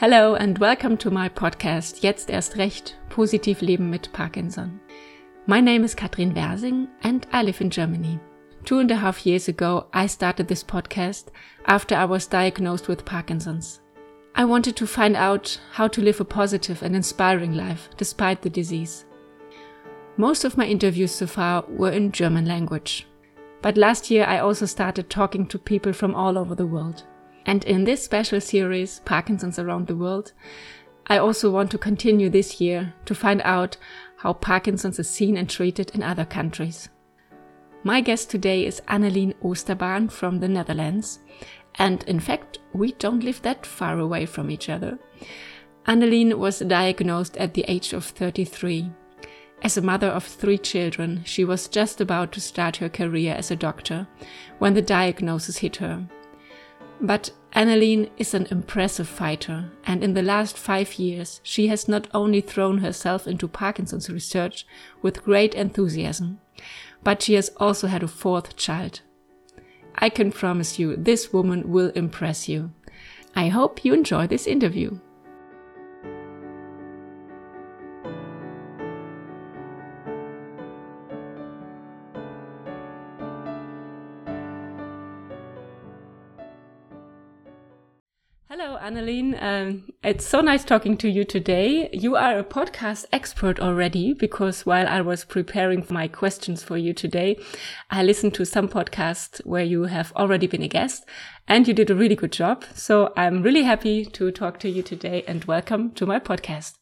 Hello and welcome to my podcast Jetzt erst recht positiv leben mit Parkinson. My name is Katrin Wersing and I live in Germany. Two and a half years ago, I started this podcast after I was diagnosed with Parkinson's. I wanted to find out how to live a positive and inspiring life despite the disease. Most of my interviews so far were in German language. But last year I also started talking to people from all over the world. And in this special series, Parkinson's Around the World, I also want to continue this year to find out how Parkinson's is seen and treated in other countries. My guest today is Annelien Oosterbaan from the Netherlands. And in fact, we don't live that far away from each other. Annelien was diagnosed at the age of 33. As a mother of three children, she was just about to start her career as a doctor when the diagnosis hit her. But Annelien is an impressive fighter, and in the last five years, she has not only thrown herself into Parkinson's research with great enthusiasm, but she has also had a fourth child. I can promise you, this woman will impress you. I hope you enjoy this interview. Hello, Um, it's so nice talking to you today. You are a podcast expert already because while I was preparing my questions for you today, I listened to some podcasts where you have already been a guest and you did a really good job. So I'm really happy to talk to you today and welcome to my podcast.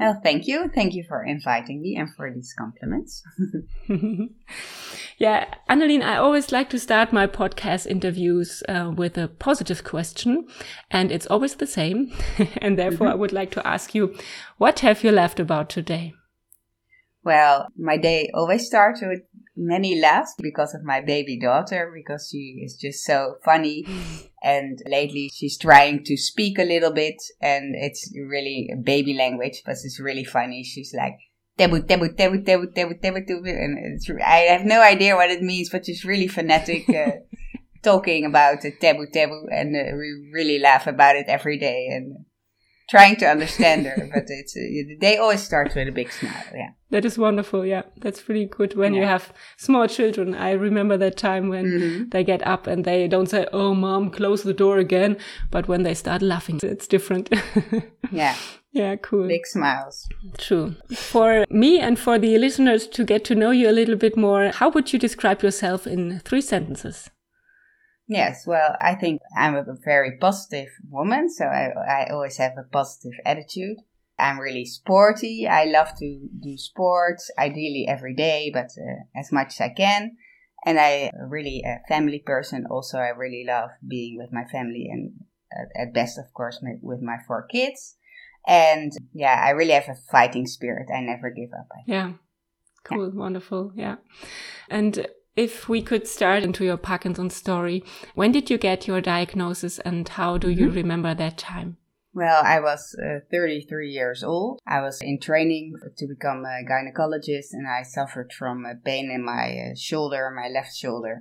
Well, thank you. Thank you for inviting me and for these compliments. yeah, Annelien, I always like to start my podcast interviews uh, with a positive question, and it's always the same. and therefore, mm -hmm. I would like to ask you, what have you laughed about today? Well, my day always starts with many laughs because of my baby daughter, because she is just so funny. and lately she's trying to speak a little bit, and it's really baby language, but it's really funny. She's like, tebu, tebu, tebu, tebu, tebu, tebu, tebu. And it's, I have no idea what it means, but she's really phonetic. Uh, talking about the tebu tebu and uh, we really laugh about it every day and trying to understand her, but it's uh, they always start with a big smile. Yeah, that is wonderful. Yeah, that's pretty good when yeah. you have small children. I remember that time when mm-hmm. they get up and they don't say, "Oh, mom, close the door again," but when they start laughing, it's different. yeah. Yeah, cool. Big smiles. True. For me and for the listeners to get to know you a little bit more, how would you describe yourself in three sentences? Yes, well, I think I'm a very positive woman, so I, I always have a positive attitude. I'm really sporty. I love to do sports, ideally every day, but uh, as much as I can. And I really a family person. Also, I really love being with my family and uh, at best, of course, with my four kids. And yeah, I really have a fighting spirit. I never give up. Yeah. Cool. Yeah. Wonderful. Yeah. And if we could start into your Parkinson's story, when did you get your diagnosis and how do you mm -hmm. remember that time? Well, I was uh, 33 years old. I was in training to become a gynecologist and I suffered from a pain in my uh, shoulder, my left shoulder.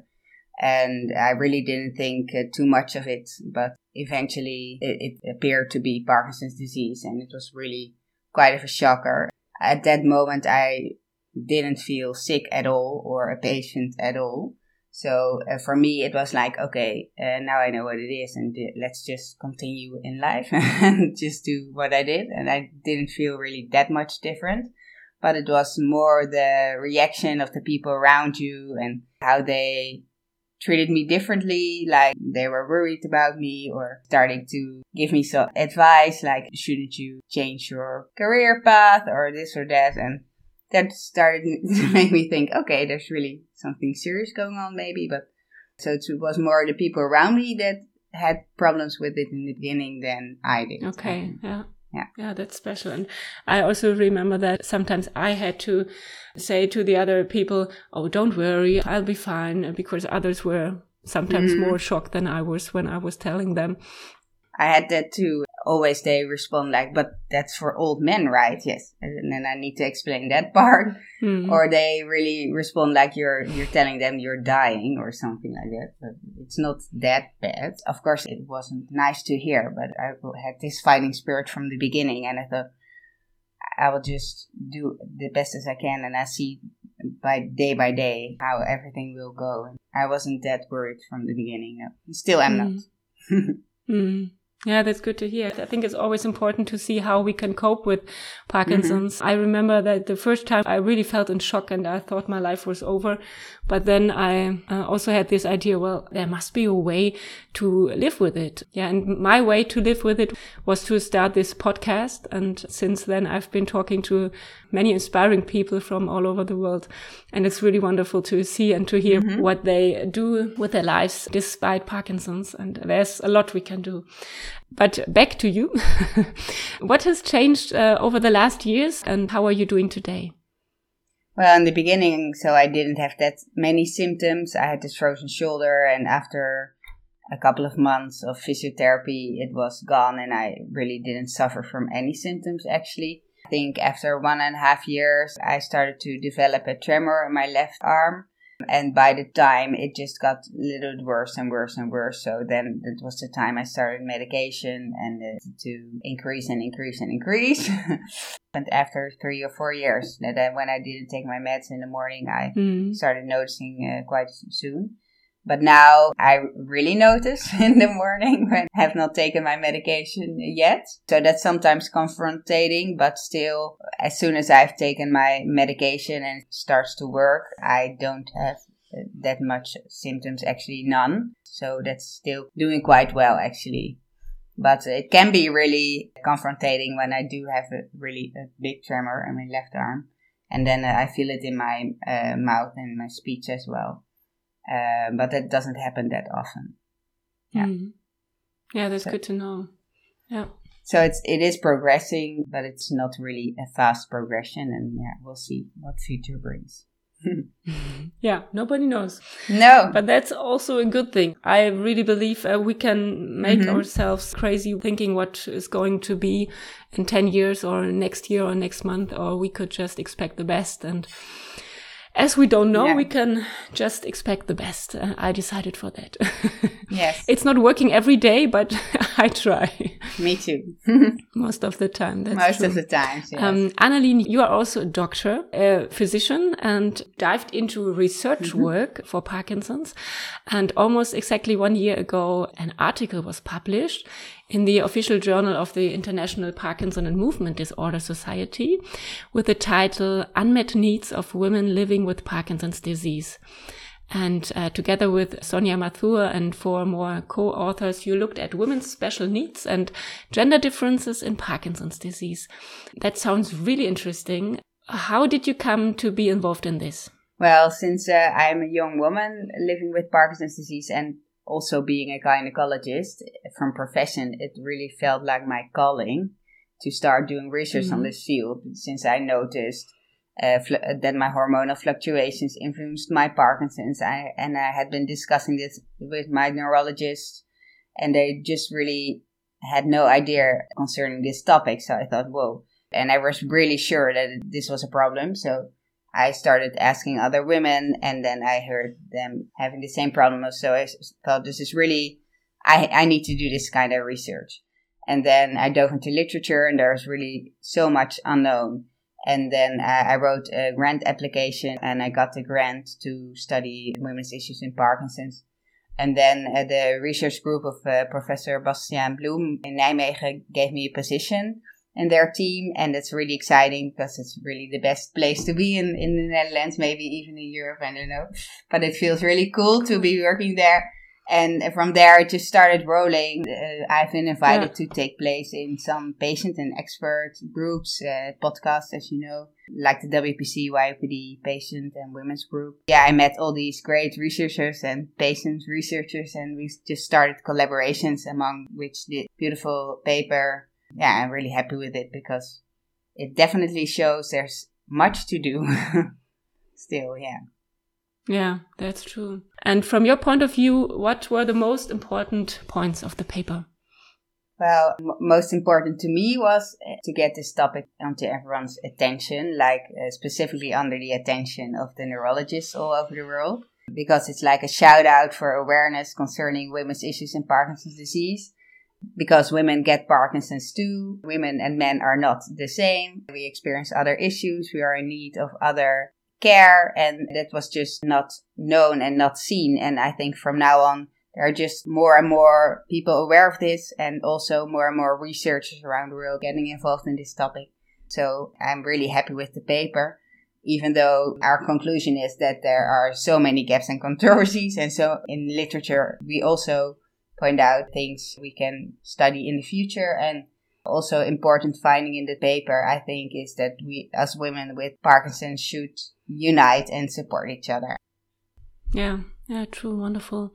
And I really didn't think uh, too much of it, but eventually it, it appeared to be Parkinson's disease and it was really quite of a shocker. At that moment, I didn't feel sick at all or a patient at all. So uh, for me, it was like, okay, uh, now I know what it is, and let's just continue in life and just do what I did. And I didn't feel really that much different, but it was more the reaction of the people around you and how they treated me differently, like they were worried about me or starting to give me some advice, like shouldn't you change your career path or this or that, and that started to make me think, okay, there's really something serious going on, maybe. But so it was more the people around me that had problems with it in the beginning than I did. Okay, yeah. Yeah. Yeah, that's special. And I also remember that sometimes I had to say to the other people, Oh, don't worry, I'll be fine, because others were sometimes mm -hmm. more shocked than I was when I was telling them. I had that too always they respond like, but that's for old men, right? Yes. And then I need to explain that part. Mm. Or they really respond like you're, you're telling them you're dying or something like that. But it's not that bad. Of course, it wasn't nice to hear, but I had this fighting spirit from the beginning and I thought, I will just do the best as I can and I see by day by day how everything will go. I wasn't that worried from the beginning. No. Still am mm. not. mm. Yeah, that's good to hear. I think it's always important to see how we can cope with Parkinson's. Mm -hmm. I remember that the first time I really felt in shock and I thought my life was over. But then I uh, also had this idea, well, there must be a way to live with it. Yeah. And my way to live with it was to start this podcast. And since then I've been talking to many inspiring people from all over the world. And it's really wonderful to see and to hear mm -hmm. what they do with their lives despite Parkinson's. And there's a lot we can do. But back to you. what has changed uh, over the last years and how are you doing today? Well, in the beginning, so I didn't have that many symptoms. I had this frozen shoulder, and after a couple of months of physiotherapy, it was gone, and I really didn't suffer from any symptoms actually. I think after one and a half years, I started to develop a tremor in my left arm and by the time it just got a little worse and worse and worse. So then it was the time I started medication and uh, to increase and increase and increase. and after three or four years, that when I didn't take my meds in the morning, I mm. started noticing uh, quite soon. But now I really notice in the morning when I have not taken my medication yet. So that's sometimes confronting, but still, as soon as I've taken my medication and it starts to work, I don't have that much symptoms, actually none. So that's still doing quite well, actually. But it can be really confronting when I do have a really a big tremor in my left arm. And then uh, I feel it in my uh, mouth and my speech as well. Uh, but that doesn't happen that often. Yeah. Mm. Yeah, that's so, good to know. Yeah. So it's it is progressing, but it's not really a fast progression, and yeah, we'll see what future brings. yeah, nobody knows. No. But that's also a good thing. I really believe uh, we can make mm-hmm. ourselves crazy thinking what is going to be in 10 years or next year or next month, or we could just expect the best and as we don't know, yeah. we can just expect the best. Uh, I decided for that. yes. It's not working every day, but I try. Me too. Most of the time. Most true. of the time. Yes. Um, Annelien, you are also a doctor, a physician, and dived into research mm -hmm. work for Parkinson's. And almost exactly one year ago, an article was published in the official journal of the International Parkinson and Movement Disorder Society with the title Unmet Needs of Women Living with Parkinson's Disease. And uh, together with Soania Mathur and four more co-authors, you looked at women's special needs and gender differences in Parkinson's disease. That sounds really interesting. How did you come to be involved in this? Well, since uh, I'm a young woman living with Parkinson's disease and also being a gynecologist from profession, it really felt like my calling to start doing research mm-hmm. on this field since I noticed uh, fl- that my hormonal fluctuations influenced my Parkinson's. I, and I had been discussing this with my neurologist, and they just really had no idea concerning this topic. So I thought, whoa. And I was really sure that this was a problem. So I started asking other women, and then I heard them having the same problem. So I thought this is really, I, I need to do this kind of research. And then I dove into literature, and there's really so much unknown. And then I wrote a grant application, and I got the grant to study women's issues in Parkinson's. And then uh, the research group of uh, Professor Bastiaan Bloem in Nijmegen gave me a position and their team. And it's really exciting because it's really the best place to be in, in the Netherlands, maybe even in Europe, I don't know. But it feels really cool to be working there. And from there, it just started rolling. Uh, I've been invited yeah. to take place in some patient and expert groups, uh, podcasts, as you know, like the WPC, YOPD patient and women's group. Yeah, I met all these great researchers and patient researchers, and we just started collaborations among which the beautiful paper yeah, I'm really happy with it because it definitely shows there's much to do still, yeah. Yeah, that's true. And from your point of view, what were the most important points of the paper? Well, m- most important to me was uh, to get this topic onto everyone's attention, like uh, specifically under the attention of the neurologists all over the world, because it's like a shout out for awareness concerning women's issues in Parkinson's disease. Because women get Parkinson's too. Women and men are not the same. We experience other issues. We are in need of other care and that was just not known and not seen. And I think from now on, there are just more and more people aware of this and also more and more researchers around the world getting involved in this topic. So I'm really happy with the paper, even though our conclusion is that there are so many gaps and controversies. And so in literature, we also point out things we can study in the future and also important finding in the paper i think is that we as women with parkinson's should unite and support each other yeah yeah true wonderful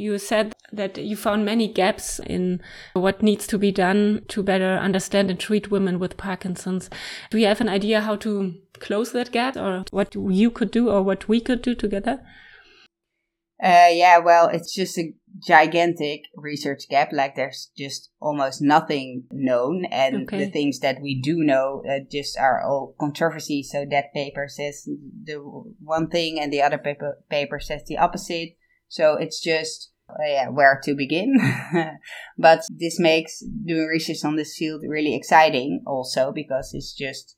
you said that you found many gaps in what needs to be done to better understand and treat women with Parkinson's. Do you have an idea how to close that gap or what you could do or what we could do together? Uh, yeah, well, it's just a gigantic research gap. Like, there's just almost nothing known, and okay. the things that we do know uh, just are all controversy. So that paper says the one thing, and the other paper paper says the opposite. So it's just uh, yeah, where to begin. but this makes doing research on this field really exciting, also because it's just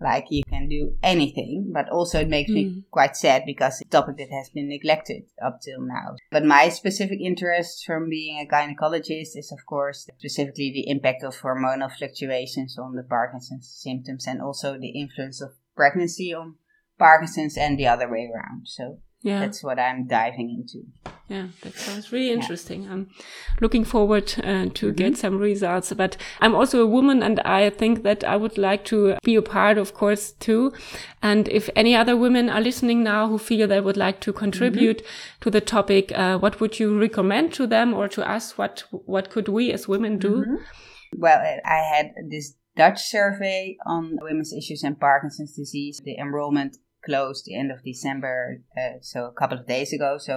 like you can do anything, but also it makes mm. me quite sad because it's a topic that has been neglected up till now. But my specific interest from being a gynecologist is, of course, specifically the impact of hormonal fluctuations on the Parkinson's symptoms and also the influence of pregnancy on Parkinson's and the other way around. So yeah. that's what I'm diving into. Yeah, that sounds really interesting. Yeah. I'm looking forward uh, to mm -hmm. get some results. But I'm also a woman, and I think that I would like to be a part, of course, too. And if any other women are listening now who feel they would like to contribute mm -hmm. to the topic, uh, what would you recommend to them or to us? What what could we as women do? Mm -hmm. Well, I had this Dutch survey on women's issues and Parkinson's disease. The enrollment closed the end of December, uh, so a couple of days ago. So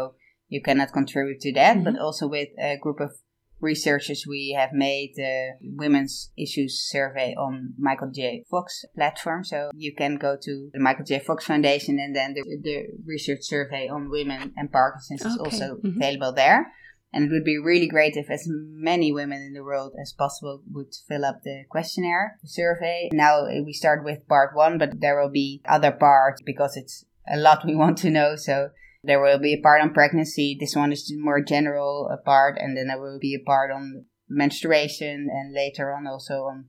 you cannot contribute to that. Mm-hmm. But also with a group of researchers, we have made the women's issues survey on Michael J. Fox platform. So you can go to the Michael J. Fox Foundation, and then the, the research survey on women and Parkinson's okay. is also mm-hmm. available there. And it would be really great if as many women in the world as possible would fill up the questionnaire, the survey. Now we start with part one, but there will be other parts because it's a lot we want to know. So there will be a part on pregnancy. This one is more general a part, and then there will be a part on menstruation, and later on also on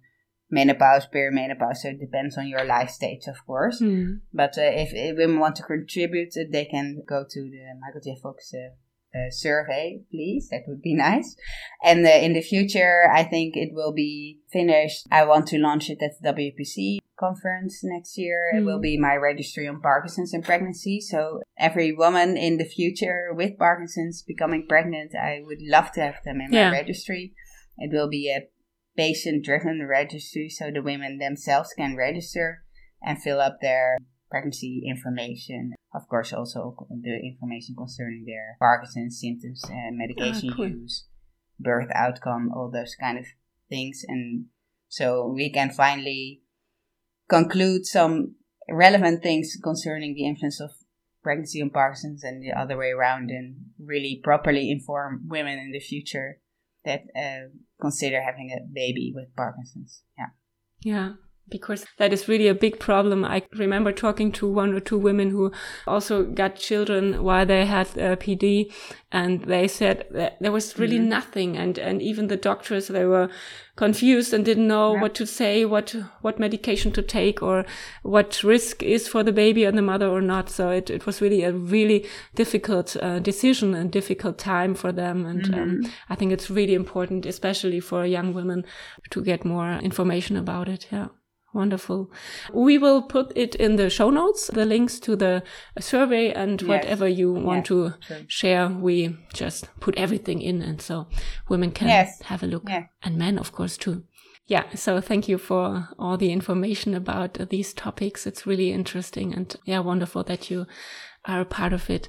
menopause, perimenopause. So it depends on your life stage, of course. Mm. But uh, if, if, women want to contribute, uh, they can go to the Michael J. Fox uh, uh, survey, please. That would be nice. And uh, in the future, I think it will be finished. I want to launch it at the WPC conference next year. Mm. It will hmm. be my registry on Parkinson's and pregnancy. So every woman in the future with Parkinson's becoming pregnant, I would love to have them in yeah. my registry. It will be a patient driven registry so the women themselves can register and fill up their pregnancy information. Of course, also the information concerning their Parkinson's symptoms and medication oh, cool. use, birth outcome, all those kind of things. And so we can finally conclude some relevant things concerning the influence of pregnancy on Parkinson's and the other way around and really properly inform women in the future that uh, consider having a baby with Parkinson's. Yeah. Yeah because that is really a big problem. I remember talking to one or two women who also got children while they had uh, PD and they said that there was really mm -hmm. nothing and and even the doctors they were confused and didn't know yeah. what to say what what medication to take or what risk is for the baby and the mother or not so it, it was really a really difficult uh, decision and difficult time for them and mm -hmm. um, mm-hmm. i think it's really important especially for young women to get more information about it yeah Wonderful. We will put it in the show notes, the links to the survey and yes. whatever you want yes, to true. share. We just put everything in and so women can yes. have a look and men, of course, too. Yeah. So thank you for all the information about these topics. It's really interesting and yeah, wonderful that you are a part of it.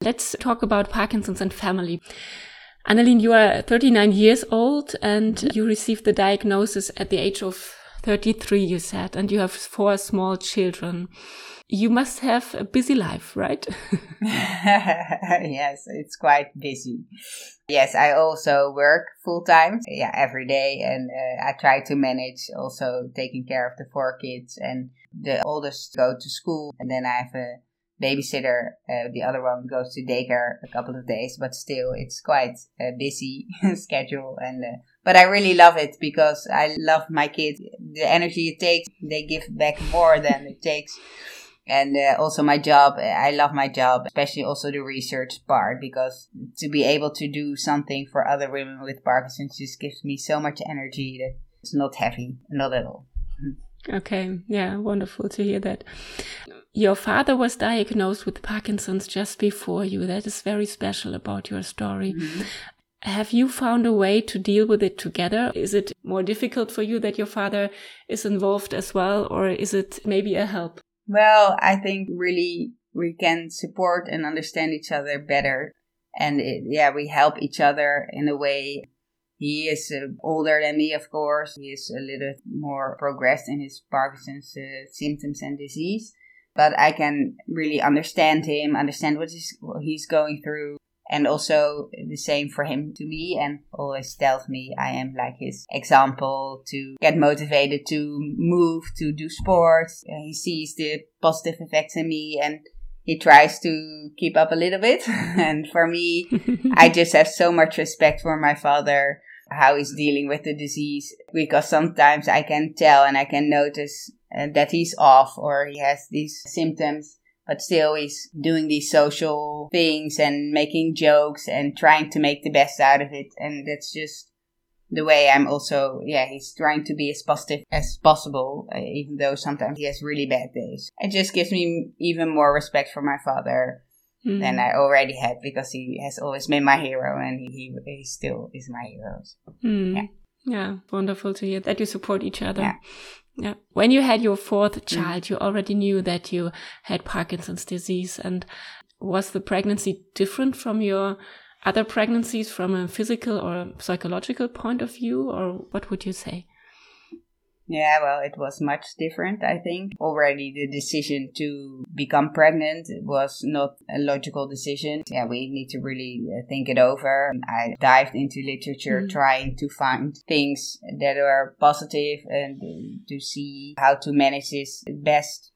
Let's talk about Parkinson's and family. Annelien, you are 39 years old and mm-hmm. you received the diagnosis at the age of 33, you said, and you have four small children. You must have a busy life, right? yes, it's quite busy. Yes, I also work full time, yeah, every day, and uh, I try to manage also taking care of the four kids. And the oldest go to school, and then I have a babysitter. Uh, the other one goes to daycare a couple of days, but still, it's quite a busy schedule. And uh, but I really love it because I love my kids. The energy it takes, they give back more than it takes. And uh, also my job i love my job especially also the research part because to be able to do something for other women with parkinson's just gives me so much energy that it's not heavy not at all. Okay. Yeah wonderful to hear that. Your father was diagnosed with parkinson's just before you. That is very special about your story. Mm-hmm. Have you found a way to deal with it together? Is it more difficult for you that your father is involved as well, or is it maybe a help? Well, I think really we can support and understand each other better. And it, yeah, we help each other in a way. He is uh, older than me, of course. He is a little more progressed in his Parkinson's uh, symptoms and disease. But I can really understand him, understand what he's, what he's going through and also the same for him to me and always tells me I am like his example to get motivated to move to do sports. He sees the positive effects in me and he tries to keep up a little bit. And for me I just have so much respect for my father how he's dealing with the disease because sometimes I can tell and I can notice uh, that he's off or he has these symptoms but still he's doing these social things and making jokes and trying to make the best out of it and that's just the way i'm also yeah he's trying to be as positive as possible uh, even though sometimes he has really bad days it just gives me even more respect for my father mm. than i already had because he has always been my hero and he, he still is my hero so, mm. yeah yeah wonderful to hear that you support each other yeah. Yeah. When you had your fourth mm. child, you already knew that you had Parkinson's disease. And was the pregnancy different from your other pregnancies from a physical or psychological point of view? Or what would you say? Yeah, well, it was much different, I think. Already the decision to become pregnant was not a logical decision. Yeah, we need to really uh, think it over. I dived into literature mm. trying to find things that are positive and to see how to manage this best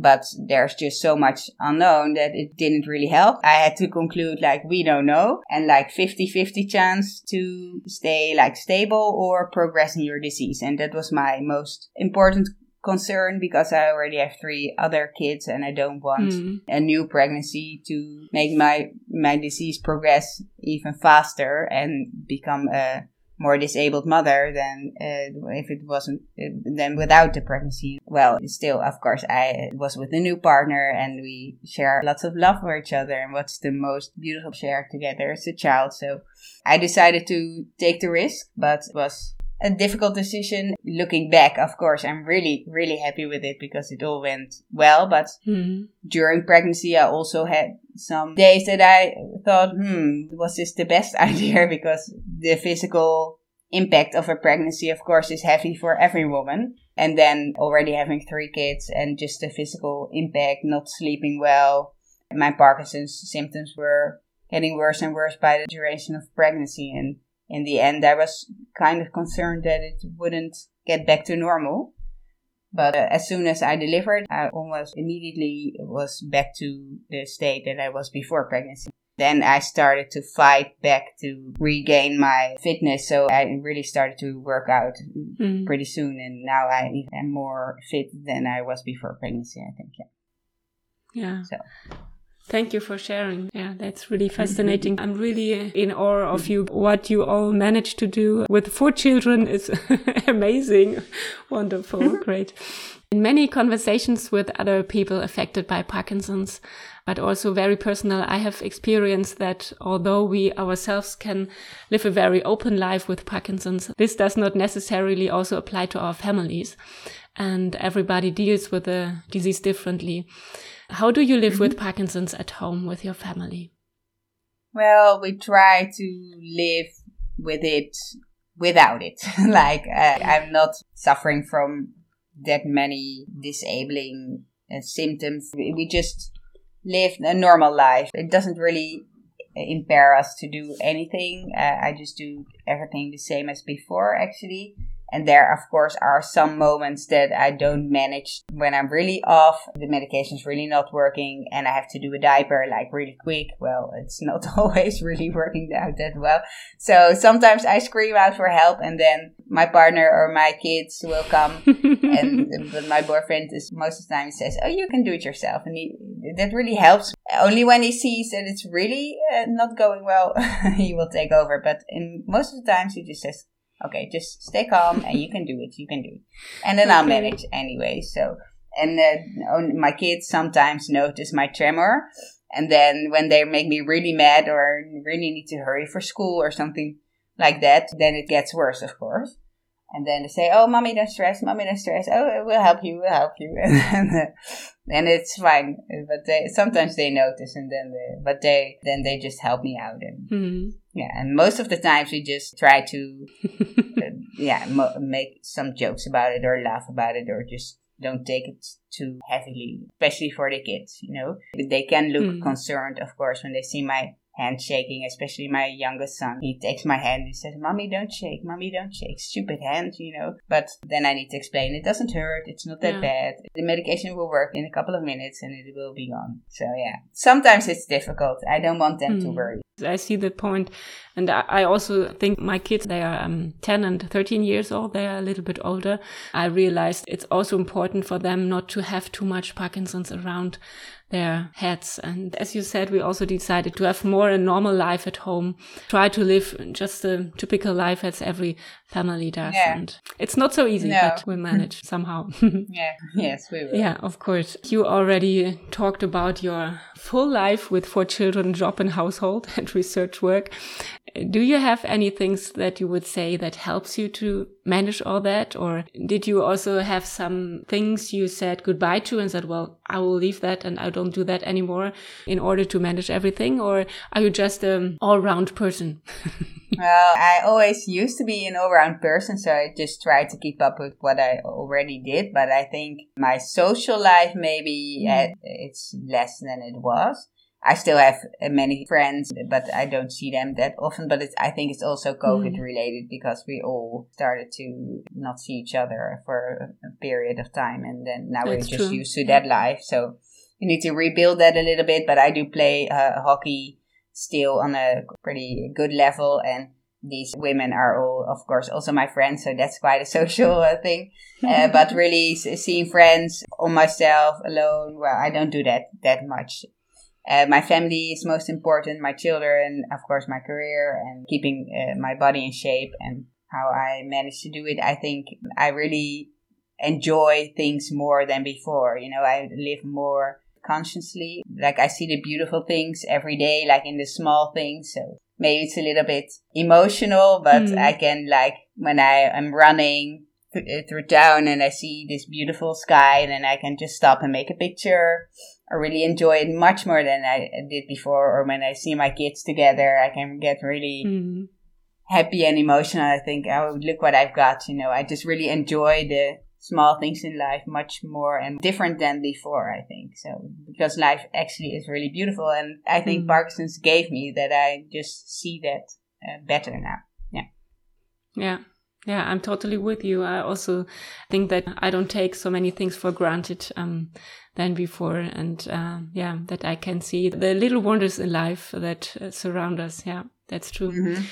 but there's just so much unknown that it didn't really help. I had to conclude like we don't know and like 50-50 chance to stay like stable or progress in your disease. And that was my most important concern because I already have three other kids and I don't want mm. a new pregnancy to make my my disease progress even faster and become a more disabled mother than uh, if it wasn't uh, without the pregnancy. Well, still, of course, I was with a new partner and we share lots of love for each other. And what's the most beautiful share together is a child. So I decided to take the risk, but was a difficult decision. Looking back, of course, I'm really, really happy with it because it all went well. But mm-hmm. during pregnancy, I also had some days that I thought, hmm, was this the best idea? Because the physical impact of a pregnancy, of course, is heavy for every woman. And then already having three kids and just the physical impact, not sleeping well. My Parkinson's symptoms were getting worse and worse by the duration of pregnancy. And in the end, I was kind of concerned that it wouldn't get back to normal. But uh, as soon as I delivered, I almost immediately was back to the state that I was before pregnancy. Then I started to fight back to regain my fitness. So I really started to work out mm. pretty soon. And now I am more fit than I was before pregnancy, I think. Yeah. Yeah. So. Thank you for sharing. Yeah, that's really mm-hmm. fascinating. I'm really uh, in awe of mm-hmm. you. What you all managed to do with four children is amazing. Wonderful. Mm-hmm. Great. In many conversations with other people affected by Parkinson's, but also very personal, I have experienced that although we ourselves can live a very open life with Parkinson's, this does not necessarily also apply to our families. And everybody deals with the disease differently. How do you live mm -hmm. with Parkinson's at home with your family? Well, we try to live with it without it. like, uh, I'm not suffering from that many disabling uh, symptoms. We just live a normal life. It doesn't really impair us to do anything. Uh, I just do everything the same as before, actually. And there, of course, are some moments that I don't manage when I'm really off. The medication is really not working and I have to do a diaper like really quick. Well, it's not always really working out that well. So sometimes I scream out for help and then my partner or my kids will come. and but my boyfriend is most of the time says, Oh, you can do it yourself. And he, that really helps. Only when he sees that it's really uh, not going well, he will take over. But in most of the times, he just says, okay, just stay calm and you can do it. You can do it. And then okay. I'll manage anyway. So, and uh, my kids sometimes notice my tremor. And then when they make me really mad or really need to hurry for school or something like that, then it gets worse, of course. And then they say, "Oh, mommy, don't stress. Mommy, don't stress. Oh, we'll help you. We'll help you." and then, and it's fine. But they sometimes they notice, and then they, but they then they just help me out, and mm-hmm. yeah. And most of the times we just try to, uh, yeah, mo- make some jokes about it or laugh about it or just don't take it too heavily, especially for the kids. You know, they can look mm-hmm. concerned, of course, when they see my handshaking, especially my youngest son. He takes my hand and says, Mommy, don't shake, Mommy, don't shake. Stupid hand, you know. But then I need to explain it doesn't hurt, it's not that yeah. bad. The medication will work in a couple of minutes and it will be gone. So, yeah. Sometimes it's difficult. I don't want them mm. to hmm. worry. I see the point. And I also think my kids, they are um, 10 and 13 years old. They are a little bit older. I realized it's also important for them not to have too much Parkinson's around their heads. And as you said, we also decided to have more a normal life at home, try to live just a typical life as every family does. Yeah. And it's not so easy, no. but we manage somehow. yeah, yes, we will. Yeah, of course. You already talked about your full life with four children, job and household and research work do you have any things that you would say that helps you to manage all that? Or did you also have some things you said goodbye to and said, well, I will leave that and I don't do that anymore in order to manage everything? Or are you just an all round person? well, I always used to be an all round person, so I just tried to keep up with what I already did. But I think my social life maybe mm. it's less than it was. I still have uh, many friends, but I don't see them that often. But I think it's also COVID mm. related because we all started to not see each other for a period of time. And then now That's we're just true. used to that life. So you need to rebuild that a little bit. But I do play uh, hockey still on a pretty good level. And these women are all, of course, also my friends. So that's quite a social uh, thing. Uh, but really seeing friends on myself alone, well, I don't do that that much. Uh, my family is most important, my children, of course, my career, and keeping uh, my body in shape and how I manage to do it. I think I really enjoy things more than before. You know, I live more consciously. Like I see the beautiful things every day, like in the small things. So maybe it's a little bit emotional, but mm. I can like when I am running th- through town and I see this beautiful sky, then I can just stop and make a picture I really enjoy it much more than I did before. Or when I see my kids together, I can get really mm-hmm. happy and emotional. I think, oh, look what I've got. You know, I just really enjoy the small things in life much more and different than before, I think. So, because life actually is really beautiful. And I think mm-hmm. Parkinson's gave me that I just see that uh, better now. Yeah. Yeah. Yeah, I'm totally with you. I also think that I don't take so many things for granted um, than before, and uh, yeah, that I can see the little wonders in life that uh, surround us. Yeah, that's true. Mm -hmm.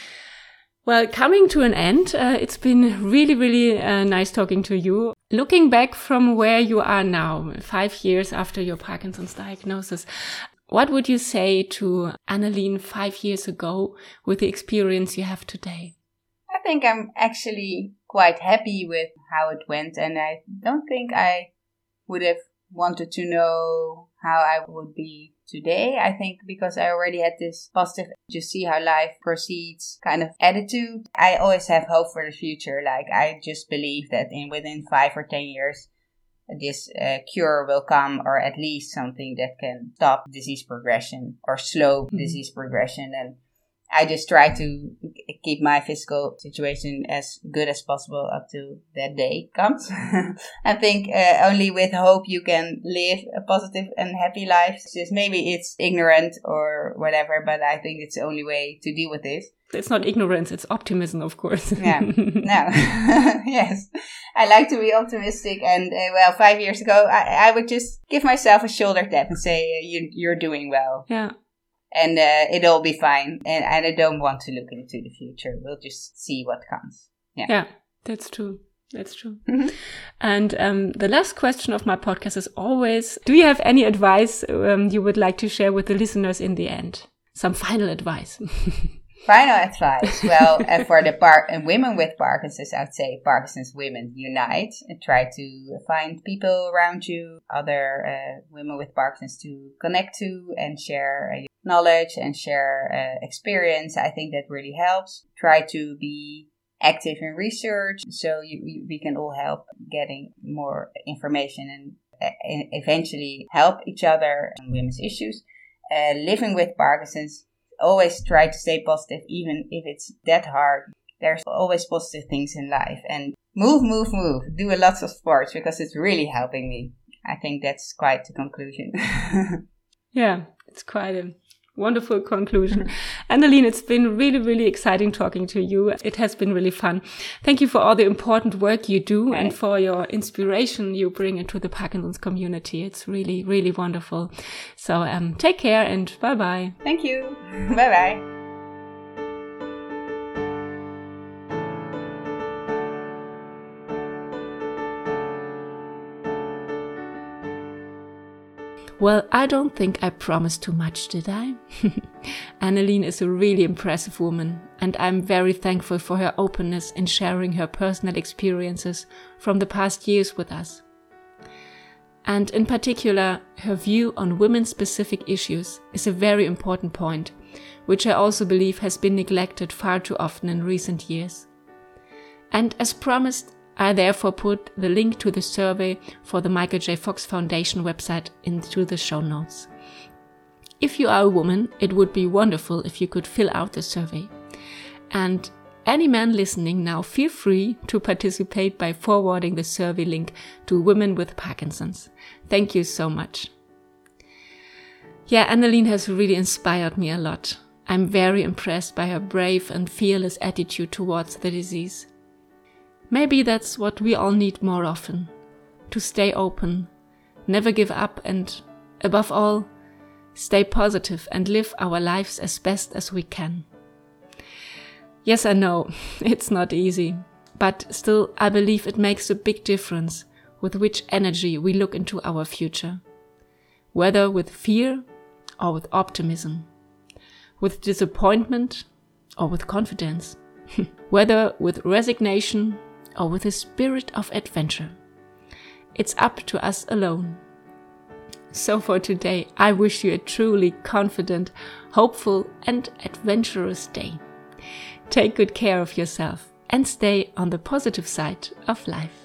Well, coming to an end, uh, it's been really, really uh, nice talking to you. Looking back from where you are now, five years after your Parkinson's diagnosis, what would you say to Annelien five years ago with the experience you have today? I think I'm actually quite happy with how it went, and I don't think I would have wanted to know how I would be today. I think because I already had this positive, just see how life proceeds kind of attitude. I always have hope for the future. Like I just believe that in within five or ten years, this uh, cure will come or at least something that can stop disease progression or slow mm-hmm. disease progression and I just try to keep my physical situation as good as possible up to that day comes. I think uh, only with hope you can live a positive and happy life. Just maybe it's ignorant or whatever, but I think it's the only way to deal with this. It's not ignorance, it's optimism, of course. yeah, no. yes. I like to be optimistic. And uh, well, five years ago, I, I would just give myself a shoulder tap and say, uh, you, you're doing well. Yeah and uh, it'll be fine. And, and I don't want to look into the future. We'll just see what comes. Yeah, yeah that's true. That's true. Mm-hmm. And um, the last question of my podcast is always Do you have any advice um, you would like to share with the listeners in the end? Some final advice. final advice. Well, for the uh, women with Parkinson's, I'd say Parkinson's women unite and try to find people around you, other uh, women with Parkinson's to connect to and share uh, knowledge and share uh, experience. I think that really helps. Try to be active in research so you, you, we can all help getting more information and uh, eventually help each other on women's issues. Uh, living with Parkinson's, always try to stay positive, even if it's that hard. There's always positive things in life. And move, move, move. Do a lot of sports because it's really helping me. I think that's quite the conclusion. yeah, it's quite a Wonderful conclusion. Annelien, it's been really, really exciting talking to you. It has been really fun. Thank you for all the important work you do right. and for your inspiration you bring into the Parkinson's community. It's really, really wonderful. So um, take care and bye bye. Thank you. bye bye. Well, I don't think I promised too much, did I? Annelien is a really impressive woman, and I'm very thankful for her openness in sharing her personal experiences from the past years with us. And in particular, her view on women specific issues is a very important point, which I also believe has been neglected far too often in recent years. And as promised, I therefore put the link to the survey for the Michael J. Fox Foundation website into the show notes. If you are a woman, it would be wonderful if you could fill out the survey. And any man listening now, feel free to participate by forwarding the survey link to women with Parkinson's. Thank you so much. Yeah, Annelien has really inspired me a lot. I'm very impressed by her brave and fearless attitude towards the disease. Maybe that's what we all need more often to stay open, never give up, and above all, stay positive and live our lives as best as we can. Yes, I know it's not easy, but still, I believe it makes a big difference with which energy we look into our future, whether with fear or with optimism, with disappointment or with confidence, whether with resignation or with a spirit of adventure. It's up to us alone. So for today, I wish you a truly confident, hopeful, and adventurous day. Take good care of yourself and stay on the positive side of life.